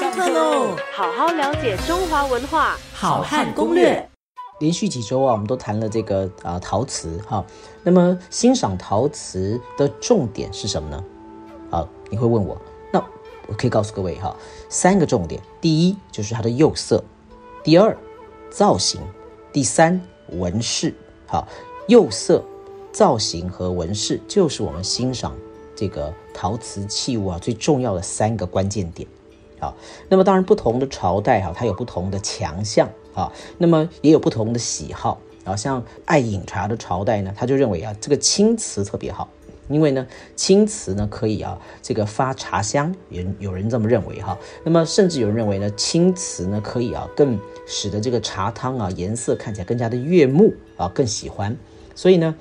上课喽！好好了解中华文化，好汉攻略。连续几周啊，我们都谈了这个啊陶瓷哈。那么欣赏陶瓷的重点是什么呢？啊，你会问我，那我可以告诉各位哈，三个重点：第一就是它的釉色，第二造型，第三纹饰。好，釉色、造型和纹饰就是我们欣赏这个陶瓷器物啊最重要的三个关键点。啊，那么当然不同的朝代哈，它有不同的强项。啊，那么也有不同的喜好啊，像爱饮茶的朝代呢，他就认为啊，这个青瓷特别好，因为呢，青瓷呢可以啊，这个发茶香，有有人这么认为哈。那么甚至有人认为呢，青瓷呢可以啊，更使得这个茶汤啊颜色看起来更加的悦目啊，更喜欢。所以呢，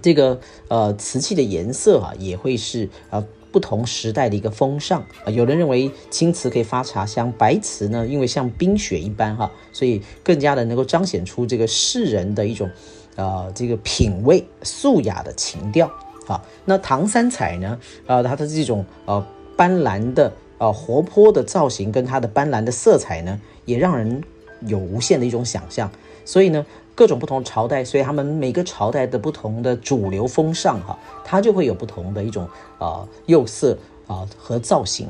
这个呃瓷器的颜色啊，也会是啊。不同时代的一个风尚啊，有人认为青瓷可以发茶香，白瓷呢，因为像冰雪一般哈，所以更加的能够彰显出这个世人的一种，呃，这个品味素雅的情调啊。那唐三彩呢，呃，它的这种呃斑斓的呃活泼的造型跟它的斑斓的色彩呢，也让人有无限的一种想象。所以呢。各种不同朝代，所以他们每个朝代的不同的主流风尚，哈，它就会有不同的一种啊釉色啊和造型。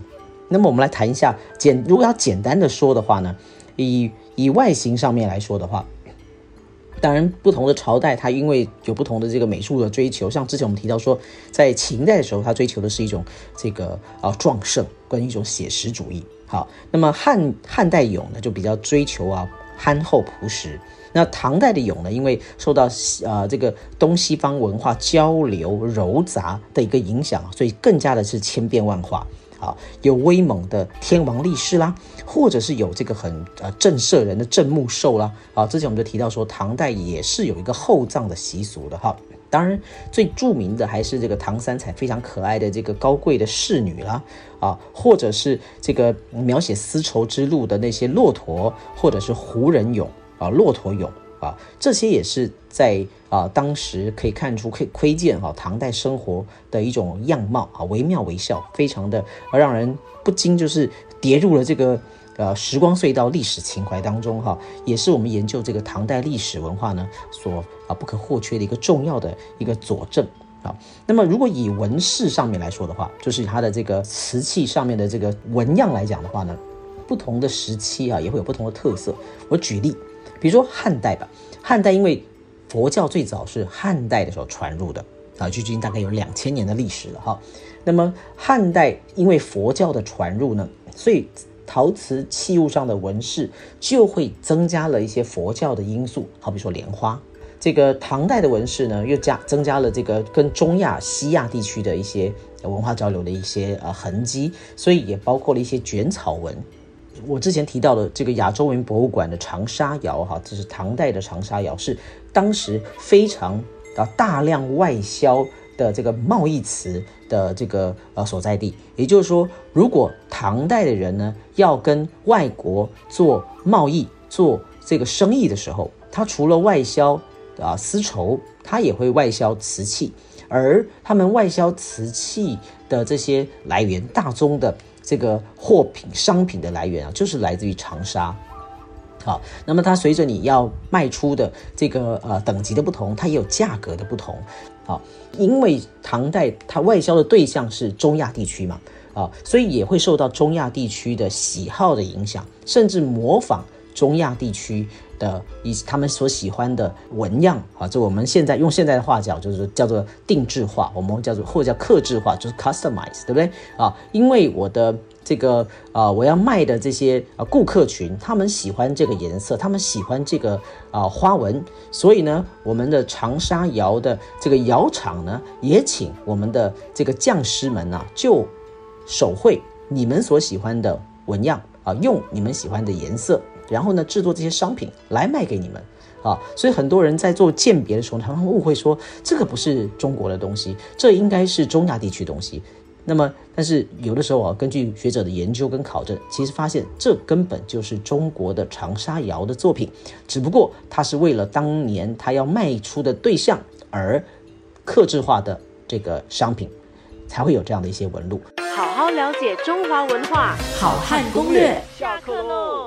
那么我们来谈一下简，如果要简单的说的话呢，以以外形上面来说的话，当然不同的朝代它因为有不同的这个美术的追求，像之前我们提到说，在秦代的时候，它追求的是一种这个啊壮盛跟一种写实主义。好，那么汉汉代俑呢就比较追求啊憨厚朴实。那唐代的俑呢，因为受到呃这个东西方文化交流糅杂的一个影响，所以更加的是千变万化啊，有威猛的天王力士啦，或者是有这个很呃震慑人的镇墓兽啦啊。之前我们就提到说，唐代也是有一个厚葬的习俗的哈。当然，最著名的还是这个唐三彩非常可爱的这个高贵的侍女啦啊，或者是这个描写丝绸之路的那些骆驼，或者是胡人俑。啊，骆驼俑啊，这些也是在啊当时可以看出、可以窥见哈唐代生活的一种样貌啊，惟妙惟肖，非常的让人不禁就是跌入了这个呃时光隧道、历史情怀当中哈，也是我们研究这个唐代历史文化呢所啊不可或缺的一个重要的一个佐证啊。那么如果以纹饰上面来说的话，就是它的这个瓷器上面的这个纹样来讲的话呢，不同的时期啊也会有不同的特色。我举例。比如说汉代吧，汉代因为佛教最早是汉代的时候传入的啊，距今大概有两千年的历史了哈。那么汉代因为佛教的传入呢，所以陶瓷器物上的纹饰就会增加了一些佛教的因素，好比说莲花。这个唐代的纹饰呢，又加增加了这个跟中亚、西亚地区的一些文化交流的一些呃痕迹，所以也包括了一些卷草纹。我之前提到的这个亚洲文博物馆的长沙窑，哈，这是唐代的长沙窑，是当时非常啊大量外销的这个贸易瓷的这个呃所在地。也就是说，如果唐代的人呢要跟外国做贸易、做这个生意的时候，他除了外销啊丝绸，他也会外销瓷器，而他们外销瓷器的这些来源，大宗的。这个货品商品的来源啊，就是来自于长沙。好，那么它随着你要卖出的这个呃等级的不同，它也有价格的不同。好，因为唐代它外销的对象是中亚地区嘛，啊，所以也会受到中亚地区的喜好的影响，甚至模仿中亚地区。的以他们所喜欢的纹样啊，就我们现在用现在的话讲，就是叫做定制化，我们叫做或者叫克制化，就是 customize，对不对啊？因为我的这个啊，我要卖的这些啊顾客群，他们喜欢这个颜色，他们喜欢这个啊花纹，所以呢，我们的长沙窑的这个窑厂呢，也请我们的这个匠师们呢，就手绘你们所喜欢的纹样啊，用你们喜欢的颜色。然后呢，制作这些商品来卖给你们，啊，所以很多人在做鉴别的时候，常常误会说这个不是中国的东西，这应该是中亚地区东西。那么，但是有的时候啊，根据学者的研究跟考证，其实发现这根本就是中国的长沙窑的作品，只不过它是为了当年他要卖出的对象而克制化的这个商品，才会有这样的一些纹路。好好了解中华文化。好汉攻略。下课喽！